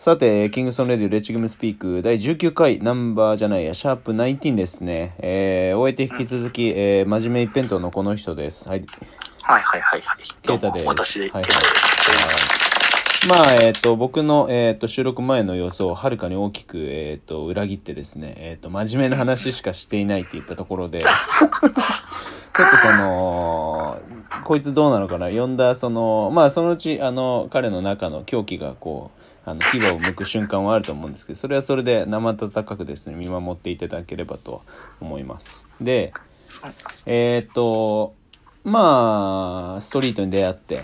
さて、キングソンレディオレッチグムスピーク第19回ナンバーじゃないや、シャープ19ですね。えー、終えて引き続き、えー、真面目一辺倒のこの人です。はい。はいはいはいはい。どうケイタですも、私、ケイタはいです。まあ、えっ、と、僕の、えっ、と、収録前の様子をはるかに大きく、えっ、と、裏切ってですね、えっ、と、真面目な話しかしていないって言ったところで、ちょっとその、こいつどうなのかな呼んだ、その、まあ、そのうち、あの、彼の中の狂気がこう、あの、牙を剥く瞬間はあると思うんですけど、それはそれで生温かくですね、見守っていただければと思います。で、えーっと、まあ、ストリートに出会って、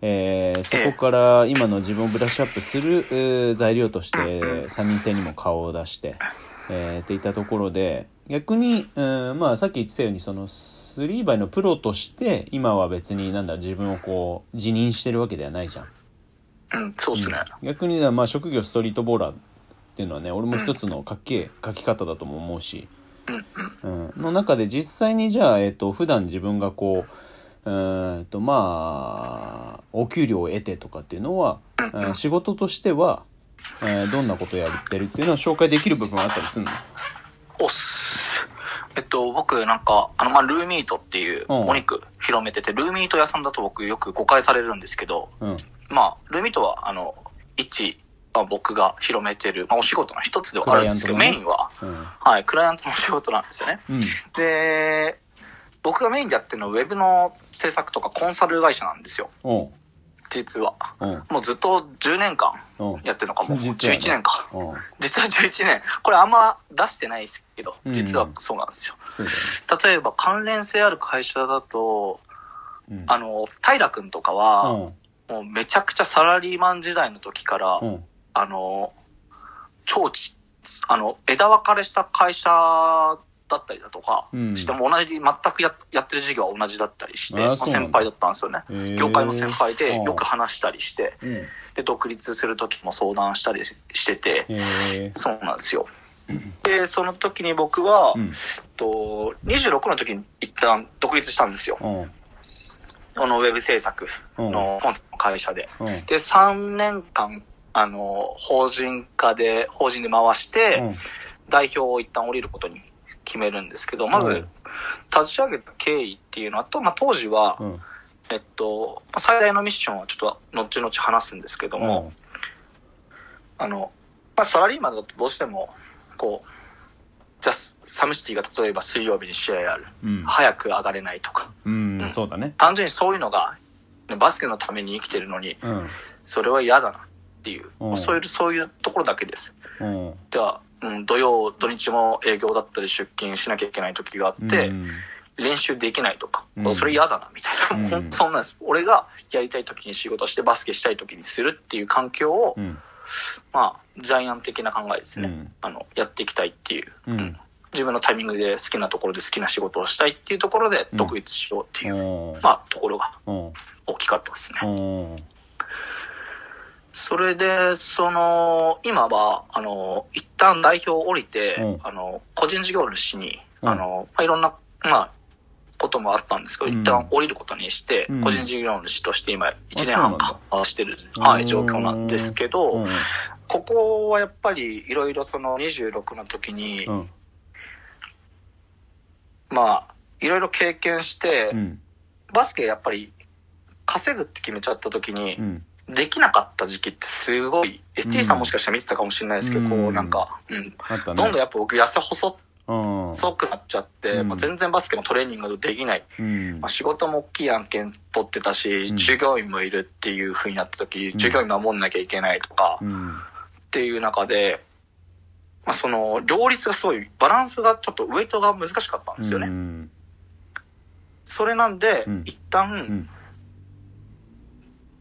えーそこから今の自分をブラッシュアップするえー材料として三人制にも顔を出して、えーっていったところで、逆に、うん、まあさっき言ってたように、その、スリーバイのプロとして、今は別になんだ、自分をこう、辞任してるわけではないじゃん。うん、そうですね。逆にねまあ職業ストリートボーラーっていうのはね俺も一つのかっけえ書き方だとも思うし、うん、の中で実際にじゃあ、えっと普段自分がこううーんとまあお給料を得てとかっていうのは、うん仕事としては、えーどんなことをやってるっていうのは紹介できる部分はあったりするの？おっす。えっと、僕、なんか、あの、まあ、ルーミートっていううん。お肉広めてて、ルーミート屋さんだと僕よく誤解されるんですけど、うん。まあ、ルーミートは、あの、一、まあ、僕が広めてる、まあ、お仕事の一つではあるんですけど、クライアンメインは、うん。はい、クライアントの仕事なんですよね。で、僕がメインでやってるのは、ウェブの制作とかコンサル会社なんですよ。実は。うんもうずっと10年間うんやってるのかも。実はね11年か。うん実は11年。これあんま出してないですけどう、ん実はそうなんですよ。例えば関連性ある会社だと、うんあの、平君とかは、うんもうめちゃくちゃサラリーマン時代の時から、うんあの、超ち、あの、枝分かれした会社だったりだとかうん。しても同じ、全くややってる事業は同じだったりして、まあ先輩だったんですよね。業界の先輩でうんよく話したりして、うん。で、独立する時も相談したりしてて、そうなんですよ。で、その時に僕は、うん。と、26の時に一旦独立したんですよ。うん。このウェブ制作のコンサルの会社で。うん。で、3年間、あの、法人化で、法人で回して、うん。代表を一旦降りることに決めるんですけど、まずうん、立ち上げた経緯っていうのは、と、まあ、当時は、うん。えっと、まあ最大のミッションはちょっと後々話すんですけども、あの、まあ、サラリーマンだとどうしても、こう、じゃあ、サムシティが例えば水曜日に試合ある。うん。早く上がれないとか。うんそうだね。単純にそういうのが、ねバスケのために生きてるのに、うん。それは嫌だなっていう、うん。そういう、そういうところだけです。うん。では、うん、土曜、土日も営業だったり出勤しなきゃいけない時があって、うん。練習できないとか、うん。それ嫌だなみたいな、そんなんです。俺がやりたい時に仕事してバスケしたい時にするっていう環境を、うん。まあ、ジャイアン的な考えですね。うん。あの、やっていきたいっていう、うん。自分のタイミングで好きなところで好きな仕事をしたいっていうところで独立しようっていう、うん。まあ、ところがうん。大きかったですね。うんそれで、その、今は、あの、一旦代表を降りて、うん。あの、個人事業主に、うん。あの、まあ、いろんな、まあ、こともあったんですけど、うん。一旦降りることにして、うん。個人事業主として今、1年半かしてる、うん。はい、状況なんですけど、うん。ここはやっぱり、いろいろその26の時に、うん。まあ、いろいろ経験して、うん。バスケやっぱり、稼ぐって決めちゃった時に、うんできなかった時期ってすごい、ST さんもしかしたら見てたかもしれないですけど、うん。こうなんか、うん。ね。どんどんやっぱ僕痩せ細うん。くなっちゃって、うん。もう全然バスケのトレーニングができない。うん。まあ、仕事も大きい案件取ってたし、うん。従業員もいるっていう風になった時、従業員守んなきゃいけないとか、っうん。ていう中で、まあその、両立がすごい、バランスがちょっとウェイトが難しかったんですよね。うん。それなんで、うん。一旦、うん。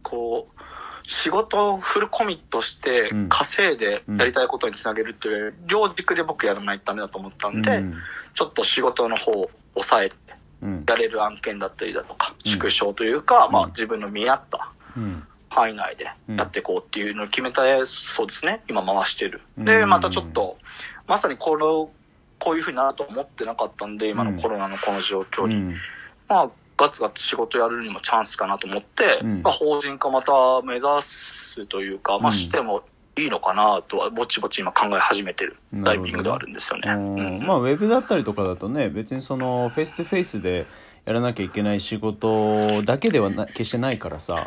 こう、仕事をフルコミットしてうん。稼いでやりたいことにつなげるっていう、両軸で僕やらないとダメだと思ったんで、うん。ちょっと仕事の方を抑えてうん。やれる案件だったりだとか、うん。縮小というか、まあうん自分の見合ったうん。範囲内でやっていこうっていうのを決めた、そうですね、今回してる。で、うん。またちょっと、まさにこの、こういうふうになると思ってなかったんで、今のコロナのこの状況に。うん。まあ、ガツガツ仕事やるにもチャンスかなと思って、うん。まあ、法人化また目指すというか、まあ、うんしてもいいのかなとは、ぼちぼち今考え始めてるタイミングではあるんですよね。うん。まあウェブだったりとかだとね別にそのフェイス2フェイスでやらなきゃいけない仕事だけではな決してないからさ。い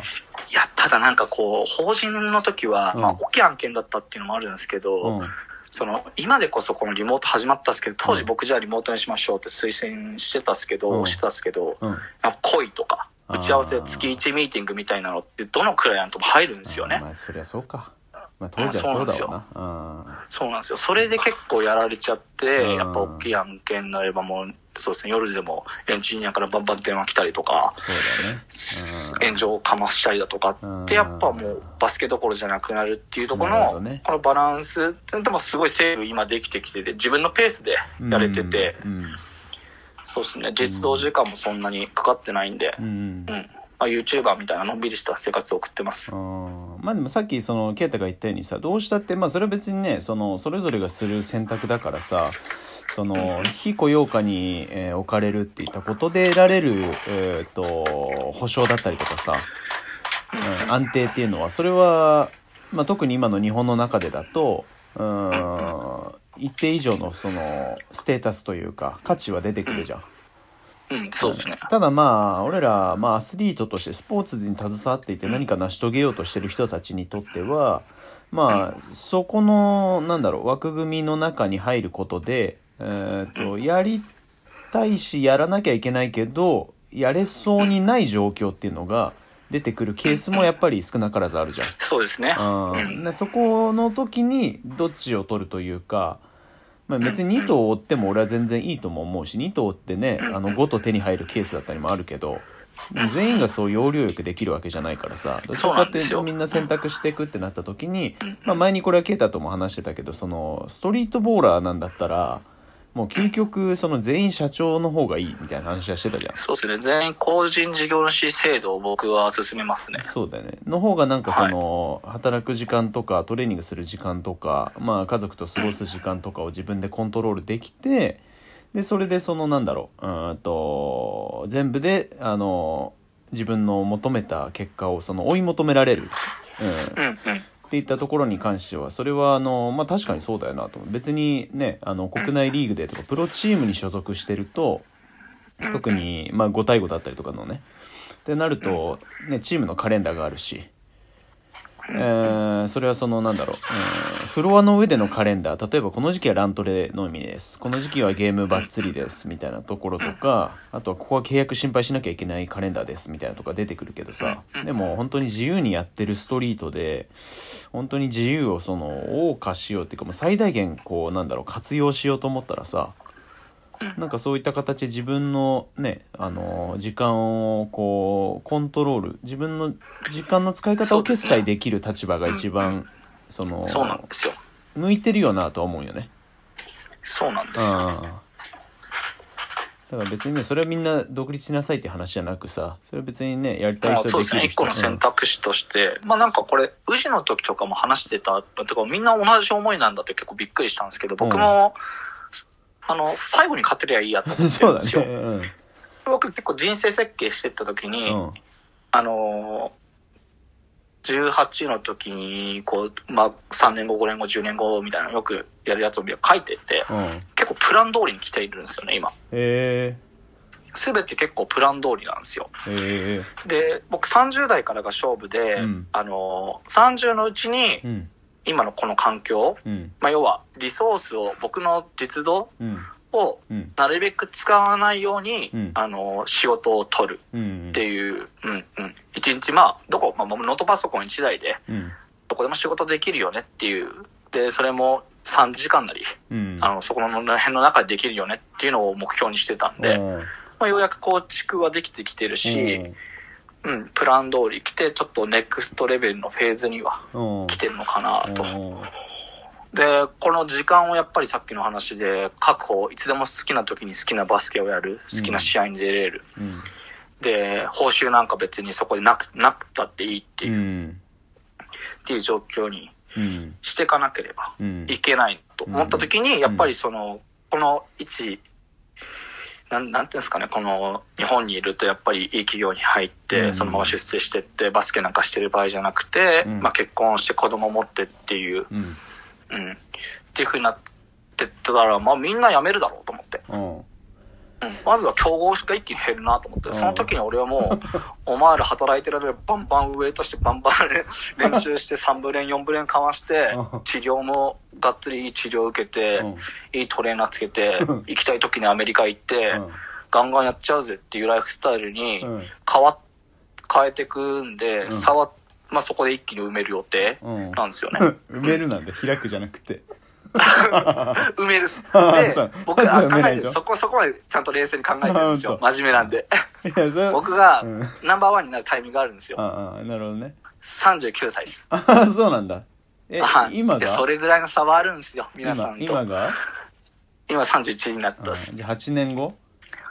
や、ただなんかこう、法人の時は、うん。まあ、大きい案件だったっていうのもあるんですけど、うんその、今でこそこのリモート始まったんですけど、当時うん僕じゃあリモートにしましょうって推薦してたんですけど、うん。してたんですけど、うん。あ恋とか、打ち合わせ月1ミーティングみたいなのって、どのクライアントも入るんですよね。まあそりゃそうか。まあ当時はそうだわな。そうなんですよ。それで結構やられちゃって、うん。やっぱ大きい案件になればもう、そうですね、夜でもエンジニアからバンバン電話来たりとか、炎上をかましたりだとかうん。って、やっぱもうバスケどころじゃなくなるっていうところの、このバランスって、でもすごいセーブ今できてきてて、自分のペースでやれてて、うんそうですね、実動時間もそんなにかかってないんで。う、んあ、YouTuber みたいなのんびりした生活を送ってます。うん。まあでもさっきその啓太が言ったようにさどうしたってまあそれは別にねそのそれぞれがする選択だからさその非雇用下に、えー置かれるっていったことで得られる、えー、と保障だったりとかさ、うん、安定っていうのはそれは、まあ、特に今の日本の中でだとうん一定以上のそのステータスというか価値は出てくるじゃん。うん、そうですね。ただまあ俺ら、まあ、アスリートとしてスポーツに携わっていて何か成し遂げようとしてる人たちにとってはまあそこのなんだろう枠組みの中に入ることで、えー、とやりたいしやらなきゃいけないけどやれそうにない状況っていうのが出てくるケースもやっぱり少なからずあるじゃん。そうですね。うん、でそこの時にどっちを取るというか、まあ、別に2頭を追っても俺は全然いいとも思うし2頭追ってねあの5頭手に入るケースだったりもあるけど全員がそう要領よくできるわけじゃないからさどっちかっていうとみんな選択していくってなった時に、まあ、前にこれは啓太とも話してたけどそのストリートボーラーなんだったらもう究極その全員社長の方がいいみたいな話はしてたじゃん。そうですね。全員個人事業主制度を僕は進めますね。そうだよねの方がなんかその、働く時間とかトレーニングする時間とか、まあ、家族と過ごす時間とかを自分でコントロールできてでそれでそのなんだろううーんと全部であの自分の求めた結果をその追い求められる、うん、うんうん。っていったところに関してはそれはあの、まあ、確かにそうだよなと別にねあの国内リーグでとかプロチームに所属してると特に、まあ、5対5だったりとかのね。ってなると、ね、チームのカレンダーがあるし、えーそれはそのなんだろう、うんフロアの上でのカレンダー。例えばこの時期はラントレのみです。この時期はゲームバッツリです。みたいなところとかあとはここは契約心配しなきゃいけないカレンダーです。みたいなとか出てくるけどさ。でも本当に自由にやってるストリートで本当に自由をその謳歌しようっていうかもう最大限こうなんだろう活用しようと思ったらさなんかそういった形で自分のねあの時間をこうコントロール自分の時間の使い方を決済できる立場が一番そのそうなんですよ。向いてるよなとは思うよね。そうなんですよ。うんだから別にねそれはみんな独立しなさいって話じゃなくさそれは別にねやりたい人まあそうですね。一個の選択肢として、まあなんかこれ、宇治の時とかも話してた、てかみんな同じ思いなんだって結構びっくりしたんですけど、僕も、あの、最後に勝てりゃいいやと思ってるんですよ。ね。うん僕結構人生設計してった時に、うんあのー、18の時に、こう、まあ、3年後、5年後、10年後みたいなよくやるやつを書いてて、うん。へ結構プラン通りに来ているんですよね、今。えすべて結構プラン通りなんですよ。で、僕30代からが勝負で、うんあのー、30のうちにうん今のこの環境、うん。まあ、要はリソースを、僕の実動うんをうん。なるべく使わないように、うん。あのー、仕事を取るうんっていう、うんうん。一日まあ、どこ、まあ、ノートパソコン1台で、うん。どこでも仕事できるよねっていう。で、それも3時間なり、うん。あの、そこの辺の中でできるよねっていうのを目標にしてたんで、うん。まあ、ようやく構築はできてきてるし、うん、プラン通り来て、ちょっとネクストレベルのフェーズにはうん。来てるのかなと。うん。で、この時間をやっぱりさっきの話で、確保、いつでも好きな時に好きなバスケをやる、好きな試合に出れる。うん。で、報酬なんか別にそこでなく、なくたっていいっていう、うんっていう状況にうん。していかなければうん。いけないと思った時に、やっぱりその、この位置なん、なんていうんですかね、この、日本にいるとやっぱりいい企業に入って、うんそのまま出世してって、バスケなんかしてる場合じゃなくて、うんまあ結婚して子供持ってっていう、うんうん。っていう風になってったら、まあみんな辞めるだろうと思って。まずは競合が一気に減るなと思って、ん。その時に俺はもう、お前ら働いてる間でバンバンウェイトしてバンバン 練習して3部練4部練かわしてうん、治療もがっつりいい治療受けてうん、いいトレーナーつけてうん、行きたい時にアメリカ行って、ガンガンやっちゃうぜっていうライフスタイルにうん。変わっ、変えてくんで、ん。差は、まあそこで一気に埋める予定うん。なんですよね。埋めるなんだ開くじゃなくて 埋めるっす。あで僕は考えて、そこ、そこまでちゃんと冷静に考えてるんですよ。あ真面目なんで。僕がうんナンバーワンになるタイミングがあるんですよ。ああなるほどね39歳です。ああそうなんだえはい今が？でそれぐらいの差はあるんですよ、皆さんと。今今今が31になったっす。じゃあ8年後？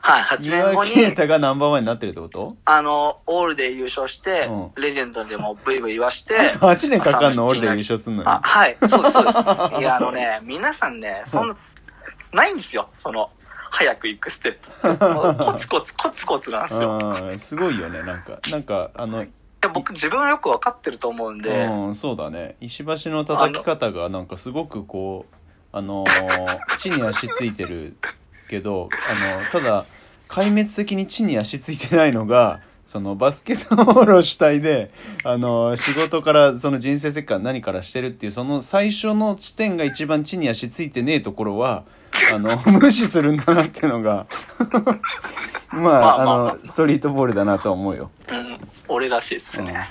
はい、8年後に、ケイタがナンバーワンになってるってこと？あの、オールで優勝して、うレジェンドでもブイブイ言わして、8年かかんの？まあ俺で優勝すんのに。あ、はい、そうです、そうです。いや、あのね、皆さんね、そんな、ないんですよ、その、早く行くステップ コツコツ、コツコツなんですよ。すごいよねなんか。なんかあの僕自分はよくわかってると思うんで、うん、そうだね。石橋の叩き方がなんかすごくこうあのー地に足ついてるけどあのただ壊滅的に地に足ついてないのがそのバスケットボールを主体であのー仕事からその人生設計から何からしてるっていうその最初の地点が一番地に足ついてねえところはあの 無視するんだなっていうのが まあまあのストリートボールだなとは思うよ。うん、俺らしいですね。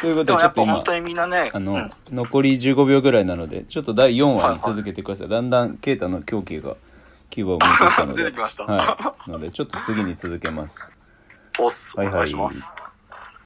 ということでちょっと今やっぱ本当にみんなね、あの、うん残り15秒ぐらいなので、ちょっと第4話続けてください。だんだん、ケイタの狂気が、牙を向いてきたので。出てきましたはい。なので、ちょっと次に続けます。おっす、おはいはい願いします。